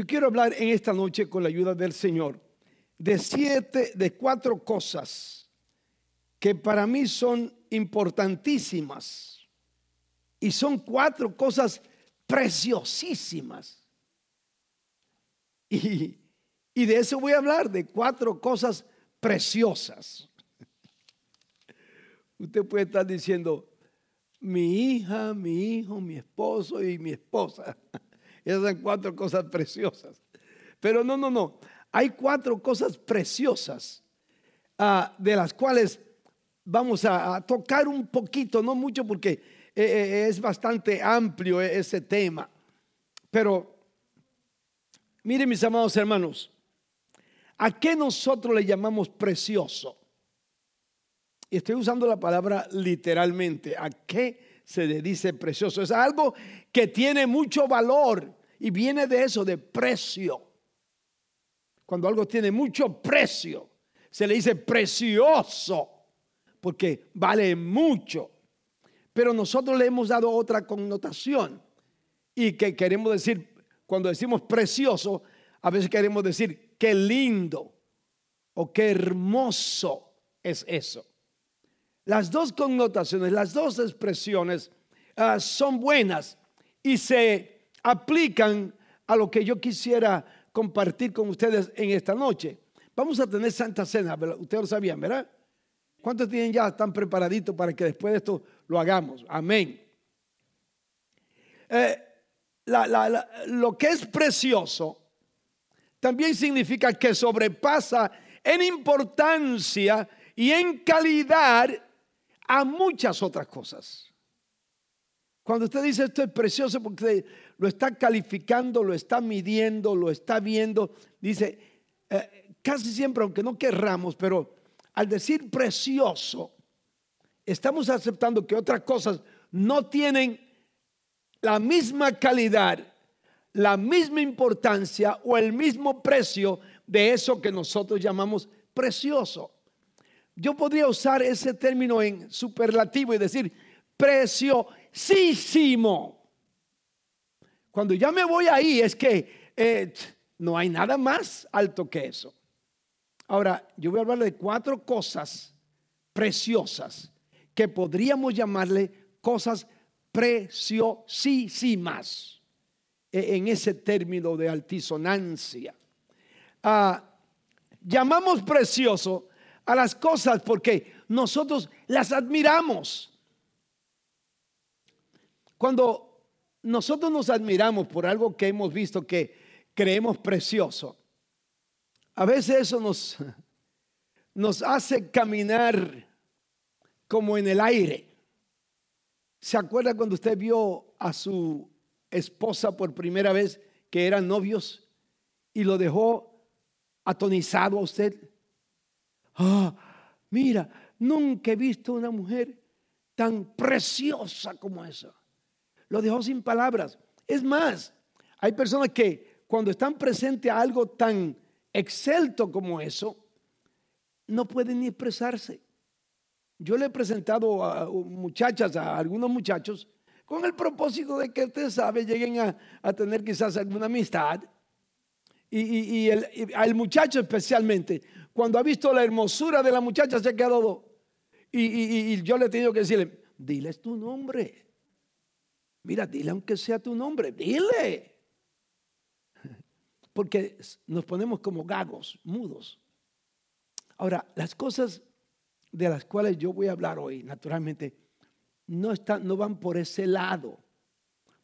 Yo quiero hablar en esta noche con la ayuda del Señor de siete, de cuatro cosas que para mí son importantísimas. Y son cuatro cosas preciosísimas. Y, de eso voy a hablar, de cuatro cosas preciosas. Usted puede estar diciendo, mi hija, mi hijo, mi esposo y mi esposa. Esas son cuatro cosas preciosas. Pero no, no, no. Hay cuatro cosas preciosas ah, de las cuales vamos a, tocar un poquito, no mucho porque eh, eh, es bastante amplio ese tema. Pero, miren mis amados hermanos, ¿a qué nosotros le llamamos precioso? Y estoy usando la palabra literalmente. ¿A qué se le dice precioso? Es algo que tiene mucho valor y viene de eso, de precio. Cuando algo tiene mucho precio, se le dice precioso, porque vale mucho. Pero nosotros le hemos dado otra connotación y que queremos decir, cuando decimos precioso, a veces queremos decir qué lindo o qué hermoso es eso. Las dos connotaciones, las dos expresiones ah, son buenas y se aplican a lo que yo quisiera compartir con ustedes en esta noche. Vamos a tener Santa Cena, ustedes lo sabían, ¿verdad? ¿Cuántos tienen ya, están preparaditos para que después de esto lo hagamos? Amén. Eh, lo que es precioso también significa que sobrepasa en importancia y en calidad a muchas otras cosas. Cuando usted dice esto es precioso porque lo está calificando, lo está midiendo, lo está viendo, dice, eh, casi siempre, aunque no querramos, pero al decir precioso, estamos aceptando que otras cosas no tienen la misma calidad, la misma importancia o el mismo precio de eso que nosotros llamamos precioso. Yo podría usar ese término en superlativo y decir preciosísimo. Cuando ya me voy ahí es que eh, no hay nada más alto que eso. Ahora, yo voy a hablar de cuatro cosas preciosas que podríamos llamarle cosas preciosísimas e, en ese término de altisonancia. Ah, llamamos precioso a las cosas porque nosotros las admiramos. Cuando nosotros nos admiramos por algo que hemos visto que creemos precioso, a veces eso nos, nos hace caminar como en el aire. ¿Se acuerda cuando usted vio a su esposa por primera vez que eran novios y lo dejó atonizado a usted? Ah, mira, nunca he visto una mujer tan preciosa como esa. Lo dejó sin palabras. Es más, hay personas que cuando están presentes a algo tan excelto como eso, no pueden ni expresarse. Yo le he presentado a muchachas, a algunos muchachos, con el propósito de que usted sabe, lleguen a, tener quizás alguna amistad. Y, el, al muchacho especialmente, cuando ha visto la hermosura de la muchacha, se ha quedado. Y, y yo le he tenido que decirle, diles tu nombre. Mira, dile aunque sea tu nombre, dile. Porque nos ponemos como gagos, mudos. Ahora, las cosas de las cuales yo voy a hablar hoy, naturalmente, no, están, no van por ese lado,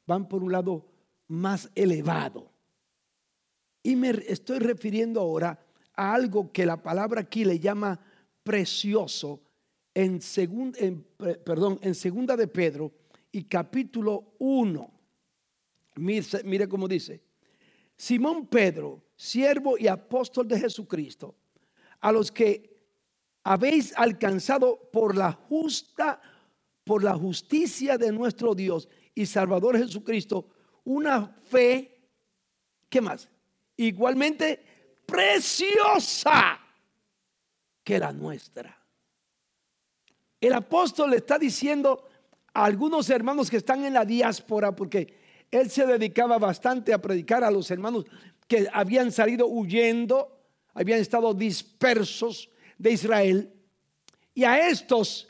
van por un lado más elevado. Y me estoy refiriendo ahora a algo que la palabra aquí le llama precioso en, perdón, en segunda de Pedro y capítulo 1. Mire, mire cómo dice. Simón Pedro, siervo y apóstol de Jesucristo, a los que habéis alcanzado por la justa, por la justicia de nuestro Dios y Salvador Jesucristo, una fe, ¿qué más? Igualmente preciosa que la nuestra. El apóstol le está diciendo a algunos hermanos que están en la diáspora, porque él se dedicaba bastante a predicar a los hermanos que habían salido huyendo, habían estado dispersos de Israel. Y a estos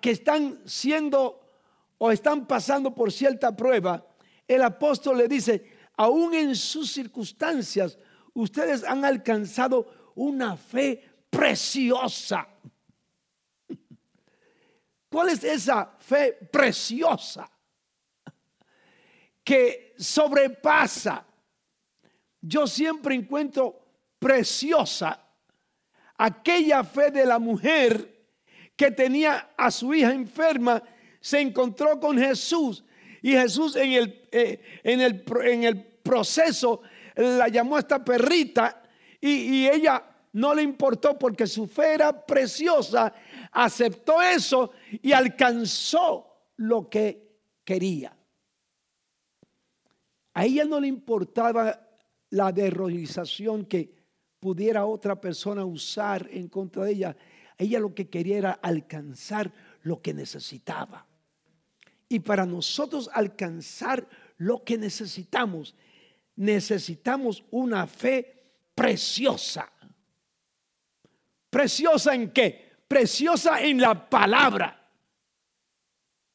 que están siendo o están pasando por cierta prueba, el apóstol le dice, aún en sus circunstancias, ustedes han alcanzado una fe preciosa. ¿Cuál es esa fe preciosa? Que sobrepasa. Yo siempre encuentro preciosa aquella fe de la mujer que tenía a su hija enferma, se encontró con Jesús y Jesús en el, eh, en el, en el proceso la llamó a esta perrita y, y ella no le importó porque su fe era preciosa, aceptó eso y alcanzó lo que quería. A ella no le importaba la derroización que pudiera otra persona usar en contra de ella. Ella lo que quería era alcanzar lo que necesitaba. Y para nosotros alcanzar lo que necesitamos, necesitamos una fe preciosa. ¿Preciosa en qué? Preciosa en la palabra.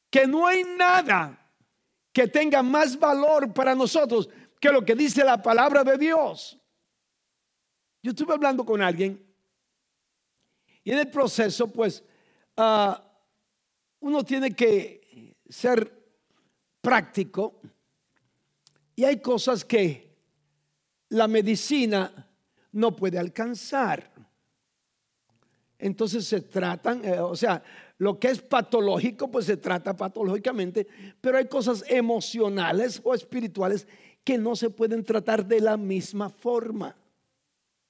Que no hay nada que tenga más valor para nosotros que lo que dice la palabra de Dios. Yo estuve hablando con alguien y en el proceso, pues, ah, uno tiene que ser práctico y hay cosas que la medicina no puede alcanzar. Entonces se tratan, eh, o sea, lo que es patológico, pues se trata patológicamente, pero hay cosas emocionales o espirituales que no se pueden tratar de la misma forma.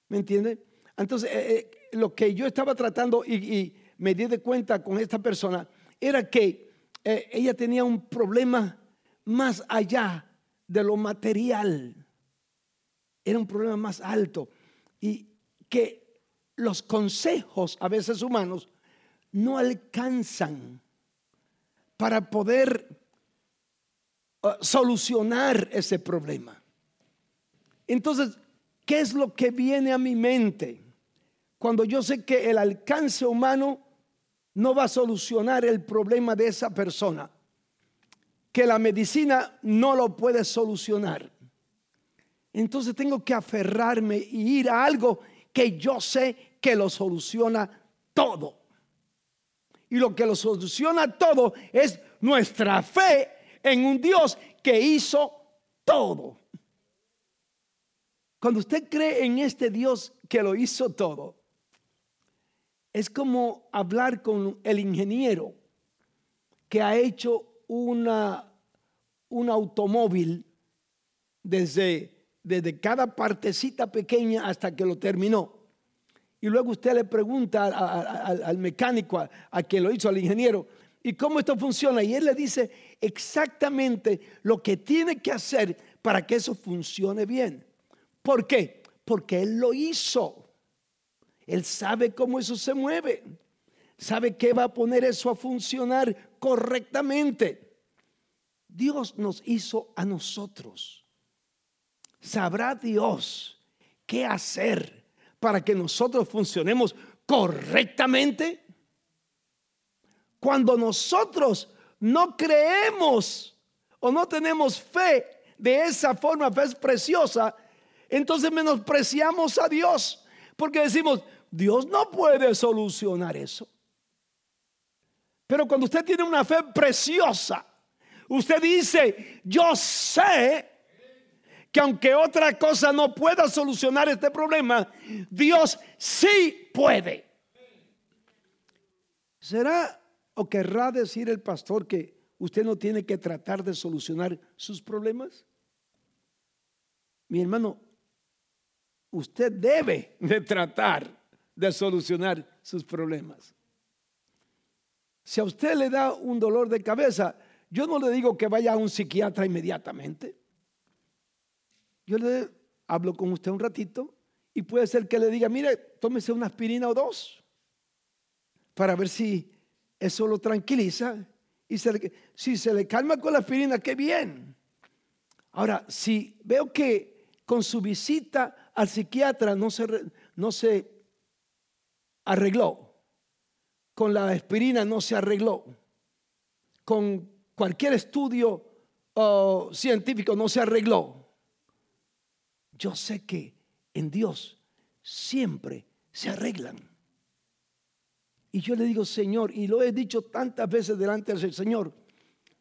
¿Me entiende? Entonces, eh, eh, lo que yo estaba tratando y, me di de cuenta con esta persona era que ella tenía un problema más allá de lo material. Era un problema más alto. Y que los consejos a veces humanos no alcanzan para poder uh, solucionar ese problema. Entonces, ¿qué es lo que viene a mi mente cuando yo sé que el alcance humano no va a solucionar el problema de esa persona? Que la medicina no lo puede solucionar. Entonces tengo que aferrarme y ir a algo que yo sé que lo soluciona todo. Y lo que lo soluciona todo es nuestra fe en un Dios que hizo todo. Cuando usted cree en este Dios que lo hizo todo, es como hablar con el ingeniero que ha hecho una, un automóvil desde, desde cada partecita pequeña hasta que lo terminó y luego usted le pregunta al mecánico, a, quien lo hizo, al ingeniero, ¿y cómo esto funciona? Y él le dice exactamente lo que tiene que hacer para que eso funcione bien. ¿Por qué? Porque él lo hizo. Él sabe cómo eso se mueve. Sabe que va a poner eso a funcionar correctamente. Dios nos hizo a nosotros. Sabrá Dios qué hacer para que nosotros funcionemos correctamente? Cuando nosotros no creemos o no tenemos fe de esa forma, fe preciosa, entonces menospreciamos a Dios porque decimos, Dios no puede solucionar eso. Pero cuando usted tiene una fe preciosa, usted dice, yo sé que aunque otra cosa no pueda solucionar este problema, Dios sí puede. ¿Será o querrá decir el pastor que usted no tiene que tratar de solucionar sus problemas? Mi hermano, usted debe de tratar de solucionar sus problemas. Si a usted le da un dolor de cabeza, yo no le digo que vaya a un psiquiatra inmediatamente. Yo le hablo con usted un ratito y puede ser que le diga, mire, tómese una aspirina o dos para ver si eso lo tranquiliza y si se le calma con la aspirina, qué bien. Ahora, si veo que con su visita al psiquiatra no se, no se arregló, con la aspirina no se arregló, con cualquier estudio científico no se arregló. Yo sé que en Dios siempre se arreglan. Y yo le digo, Señor, y lo he dicho tantas veces delante del Señor,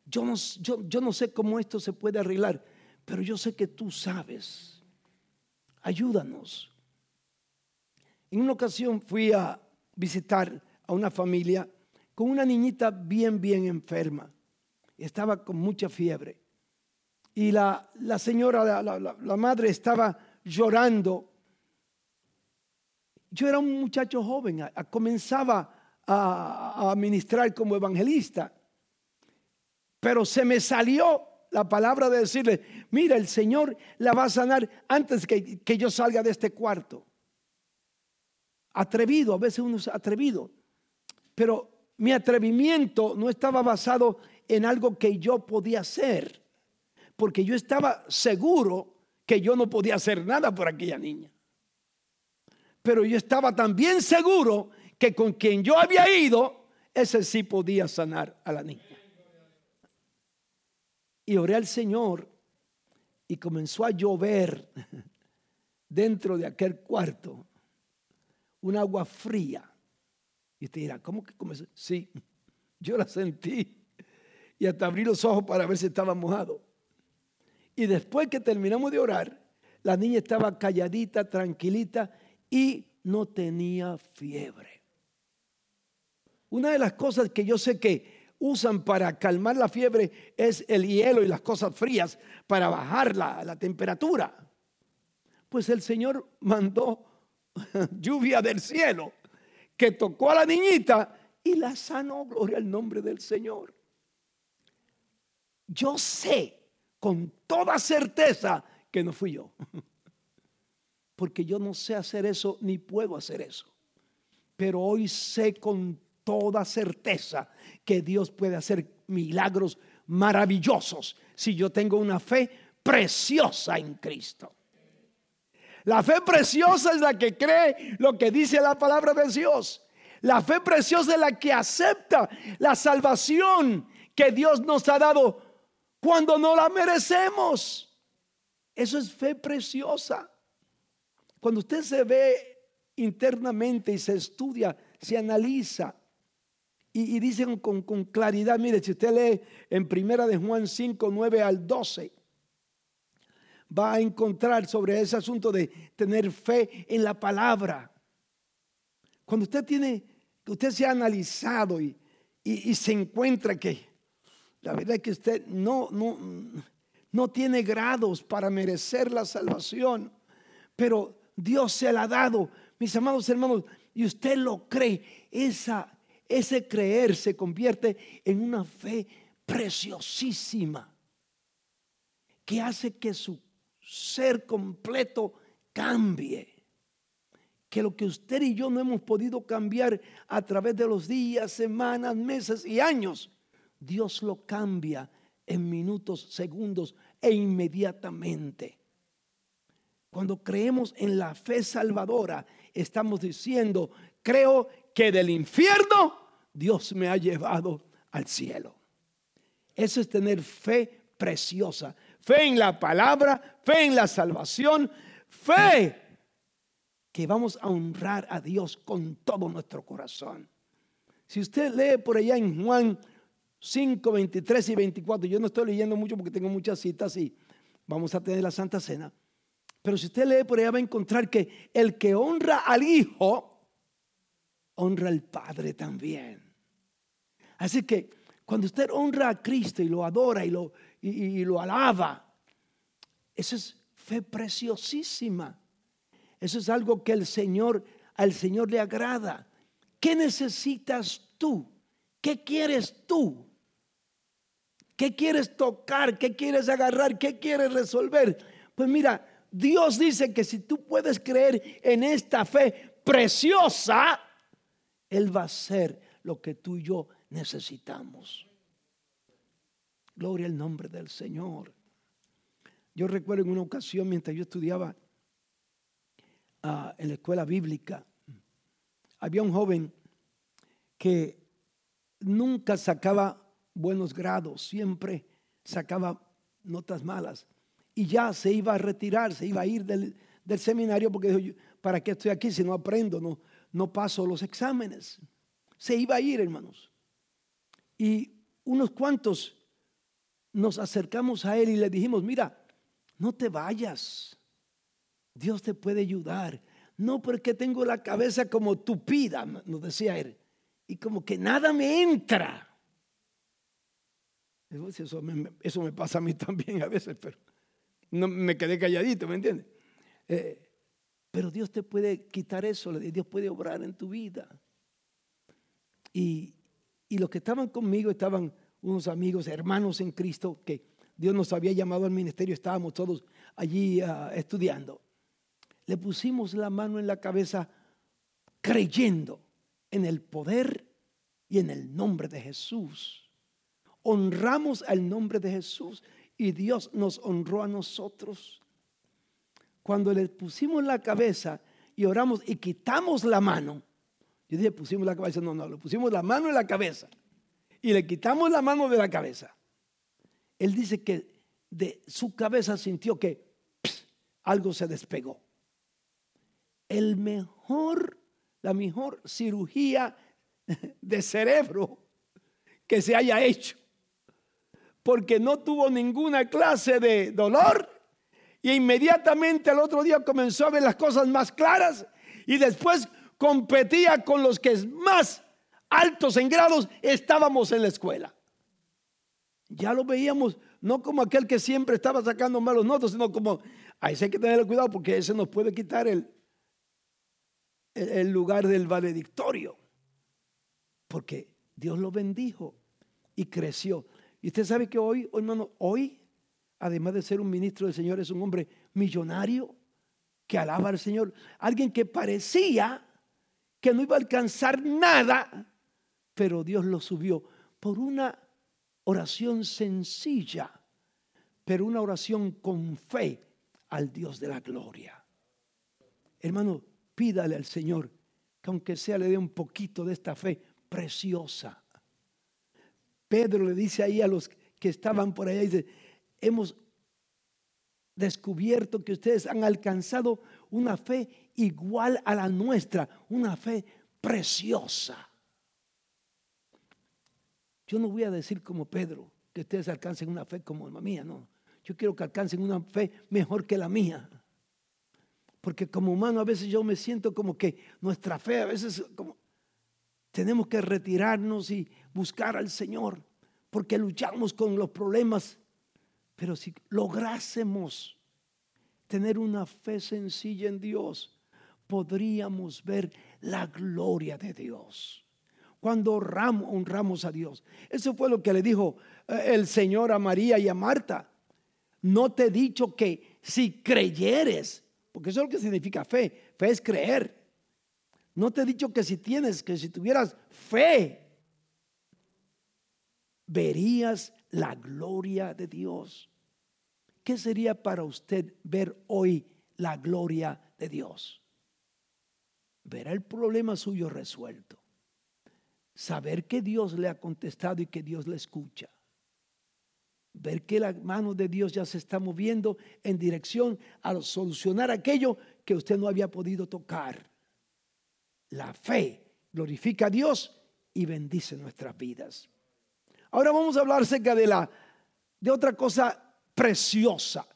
yo no sé cómo esto se puede arreglar, pero yo sé que tú sabes. Ayúdanos. En una ocasión fui a visitar a una familia con una niñita bien, bien enferma. Estaba con mucha fiebre. Y la, la señora, la, la, madre estaba llorando. Yo era un muchacho joven, comenzaba a, a ministrar como evangelista. Pero se me salió la palabra de decirle, mira, el Señor la va a sanar antes que, que yo salga de este cuarto. Atrevido, a veces uno es atrevido, pero mi atrevimiento no estaba basado en algo que yo podía hacer, porque yo estaba seguro que yo no podía hacer nada por aquella niña. Pero yo estaba también seguro que con quien yo había ido, ese sí podía sanar a la niña. Y oré al Señor y comenzó a llover dentro de aquel cuarto un agua fría. Y usted dirá, ¿cómo que comenzó? Sí, yo la sentí. Y hasta abrí los ojos para ver si estaba mojado. Y después que terminamos de orar, la niña estaba calladita, tranquilita y no tenía fiebre. Una de las cosas que yo sé que usan para calmar la fiebre es el hielo y las cosas frías para bajar la, temperatura. Pues el Señor mandó lluvia del cielo que tocó a la niñita y la sanó, gloria al nombre del Señor. Yo sé con toda certeza que no fui yo, porque yo no sé hacer eso ni puedo hacer eso. Pero hoy sé con toda certeza que Dios puede hacer milagros maravillosos si yo tengo una fe preciosa en Cristo. La fe preciosa es la que cree lo que dice la palabra de Dios. La fe preciosa es la que acepta la salvación que Dios nos ha dado cuando no la merecemos. Eso es fe preciosa. Cuando usted se ve internamente y se estudia, se analiza, y, dicen con, claridad, mire, si usted lee en primera de Juan 5, 9 al 12, va a encontrar sobre ese asunto de tener fe en la palabra. Cuando usted tiene, usted se ha analizado y, y, se encuentra que la verdad es que usted no, no, no tiene grados para merecer la salvación, pero Dios se la ha dado, mis amados hermanos, y usted lo cree, esa ese creer se convierte en una fe preciosísima que hace que su ser completo cambie. Que lo que usted y yo no hemos podido cambiar a través de los días, semanas, meses y años, Dios lo cambia en minutos, segundos e inmediatamente. Cuando creemos en la fe salvadora, estamos diciendo, creo que del infierno Dios me ha llevado al cielo. Eso es tener fe preciosa. Fe en la palabra, fe en la salvación, fe que vamos a honrar a Dios con todo nuestro corazón. Si usted lee por allá en Juan 5, 23 y 24, yo no estoy leyendo mucho porque tengo muchas citas y vamos a tener la Santa Cena. Pero si usted lee por allá va a encontrar que el que honra al Hijo, honra al Padre también. Así que cuando usted honra a Cristo y lo adora y lo, y, lo alaba, eso es fe preciosísima. Eso es algo que el Señor, al Señor le agrada. ¿Qué necesitas tú? ¿Qué quieres tú? ¿Qué quieres tocar? ¿Qué quieres agarrar? ¿Qué quieres resolver? Pues mira, Dios dice que si tú puedes creer en esta fe preciosa, él va a hacer lo que tú y yo necesitamos. Gloria al nombre del Señor. Yo recuerdo en una ocasión mientras yo estudiaba ah, en la escuela bíblica, había un joven que nunca sacaba buenos grados, siempre sacaba notas malas. Y ya se iba a retirar, se iba a ir del, seminario porque dijo, ¿para qué estoy aquí si no aprendo, no, no paso los exámenes? Se iba a ir, hermanos. Y unos cuantos nos acercamos a él y le dijimos, mira, no te vayas. Dios te puede ayudar. No porque tengo la cabeza como tupida, nos decía él. Y como que nada me entra. Eso me, eso me pasa a mí también a veces, pero no me quedé calladito, ¿me entiendes? Eh, pero Dios te puede quitar eso, Dios puede obrar en tu vida. Y, y los que estaban conmigo estaban unos amigos, hermanos en Cristo, que Dios nos había llamado al ministerio, estábamos todos allí ah, estudiando. Le pusimos la mano en la cabeza creyendo en el poder y en el nombre de Jesús. Honramos al nombre de Jesús y Dios nos honró a nosotros. Cuando le pusimos la cabeza y oramos y quitamos la mano, yo dije, pusimos la cabeza, no, no, le pusimos la mano en la cabeza y le quitamos la mano de la cabeza. Él dice que de su cabeza sintió que algo se despegó. El mejor, la mejor cirugía de cerebro que se haya hecho. Porque no tuvo ninguna clase de dolor y inmediatamente al otro día comenzó a ver las cosas más claras y después competía con los que más altos en grados estábamos en la escuela. Ya lo veíamos no como aquel que siempre estaba sacando malos notos, sino como, ahí hay que tener cuidado porque ese nos puede quitar el, el lugar del valedictorio. Porque Dios lo bendijo y creció. Y usted sabe que hoy, hermano, hoy, además de ser un ministro del Señor, es un hombre millonario que alaba al Señor. Alguien que parecía que no iba a alcanzar nada, pero Dios lo subió por una oración sencilla, pero una oración con fe al Dios de la gloria. Hermano, pídale al Señor que aunque sea le dé un poquito de esta fe preciosa. Pedro le dice ahí a los que estaban por allá, dice, hemos descubierto que ustedes han alcanzado una fe igual a la nuestra, una fe preciosa. Yo no voy a decir como Pedro que ustedes alcancen una fe como la mía, no. Yo quiero que alcancen una fe mejor que la mía. Porque como humano a veces yo me siento como que nuestra fe a veces como tenemos que retirarnos y buscar al Señor, porque luchamos con los problemas. Pero si lográsemos tener una fe sencilla en Dios, podríamos ver la gloria de Dios. Cuando honramos, a Dios. Eso fue lo que le dijo eh, el Señor a María y a Marta. No te he dicho que si creyeres, porque eso es lo que significa fe. Fe es creer. No te he dicho que si tienes, que si tuvieras fe, verías la gloria de Dios. ¿Qué sería para usted ver hoy la gloria de Dios? Verá el problema suyo resuelto. Saber que Dios le ha contestado y que Dios le escucha. Ver que la mano de Dios ya se está moviendo en dirección a solucionar aquello que usted no había podido tocar. La fe glorifica a Dios y bendice nuestras vidas. Ahora vamos a hablar acerca de la de otra cosa preciosa.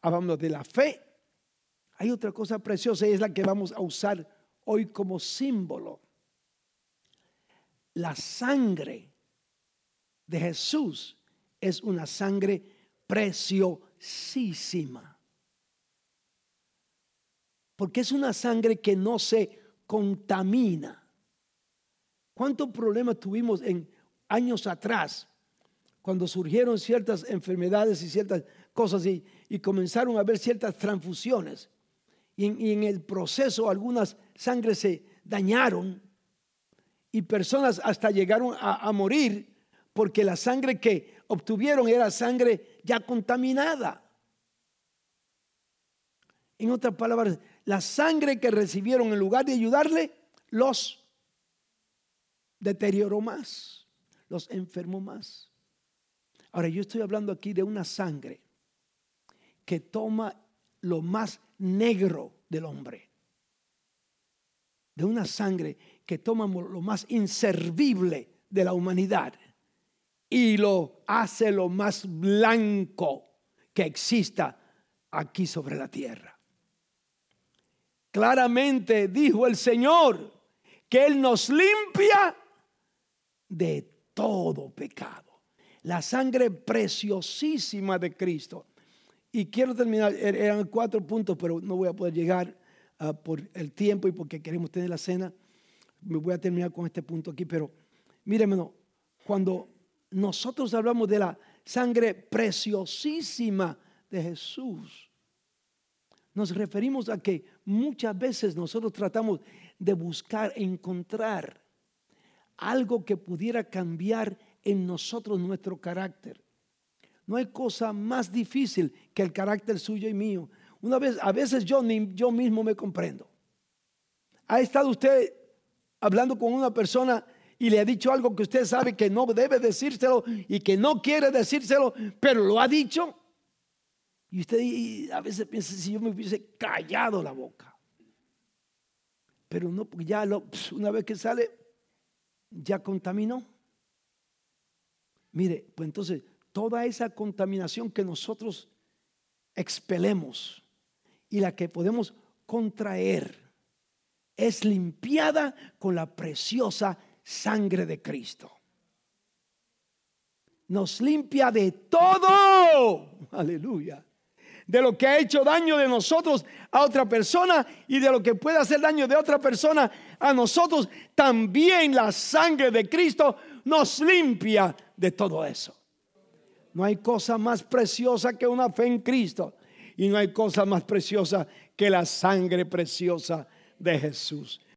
Hablando de la fe. Hay otra cosa preciosa y es la que vamos a usar hoy como símbolo. La sangre de Jesús es una sangre preciosísima. Porque es una sangre que no se contamina. ¿Cuántos problemas tuvimos en años atrás cuando surgieron ciertas enfermedades y ciertas cosas y, comenzaron a haber ciertas transfusiones? Y en, el proceso algunas sangres se dañaron y personas hasta llegaron a morir porque la sangre que obtuvieron era sangre ya contaminada. En otras palabras, la sangre que recibieron en lugar de ayudarle, los deterioró más, los enfermó más. Ahora, yo estoy hablando aquí de una sangre que toma lo más negro del hombre. De una sangre que toma lo más inservible de la humanidad y lo hace lo más blanco que exista aquí sobre la tierra. Claramente dijo el Señor que Él nos limpia de todo pecado. La sangre preciosísima de Cristo. Y quiero terminar, er, eran cuatro puntos, pero no voy a poder llegar ah, por el tiempo y porque queremos tener la cena. Me voy a terminar con este punto aquí, pero mírenme, cuando nosotros hablamos de la sangre preciosísima de Jesús, nos referimos a que muchas veces nosotros tratamos de buscar, encontrar algo que pudiera cambiar en nosotros nuestro carácter. No hay cosa más difícil que el carácter suyo y mío. Una vez, a veces yo ni yo mismo me comprendo. ¿Ha estado usted hablando con una persona y le ha dicho algo que usted sabe que no debe decírselo y que no quiere decírselo, pero lo ha dicho? Y usted a veces piensa si yo me hubiese callado la boca. Pero no, porque ya lo, una vez que sale, ya contaminó. Mire, pues entonces toda esa contaminación que nosotros expelemos y la que podemos contraer es limpiada con la preciosa sangre de Cristo. Nos limpia de todo. Aleluya. De lo que ha hecho daño de nosotros a otra persona y de lo que puede hacer daño de otra persona a nosotros. También la sangre de Cristo nos limpia de todo eso. No hay cosa más preciosa que una fe en Cristo. Y no hay cosa más preciosa que la sangre preciosa de Jesús.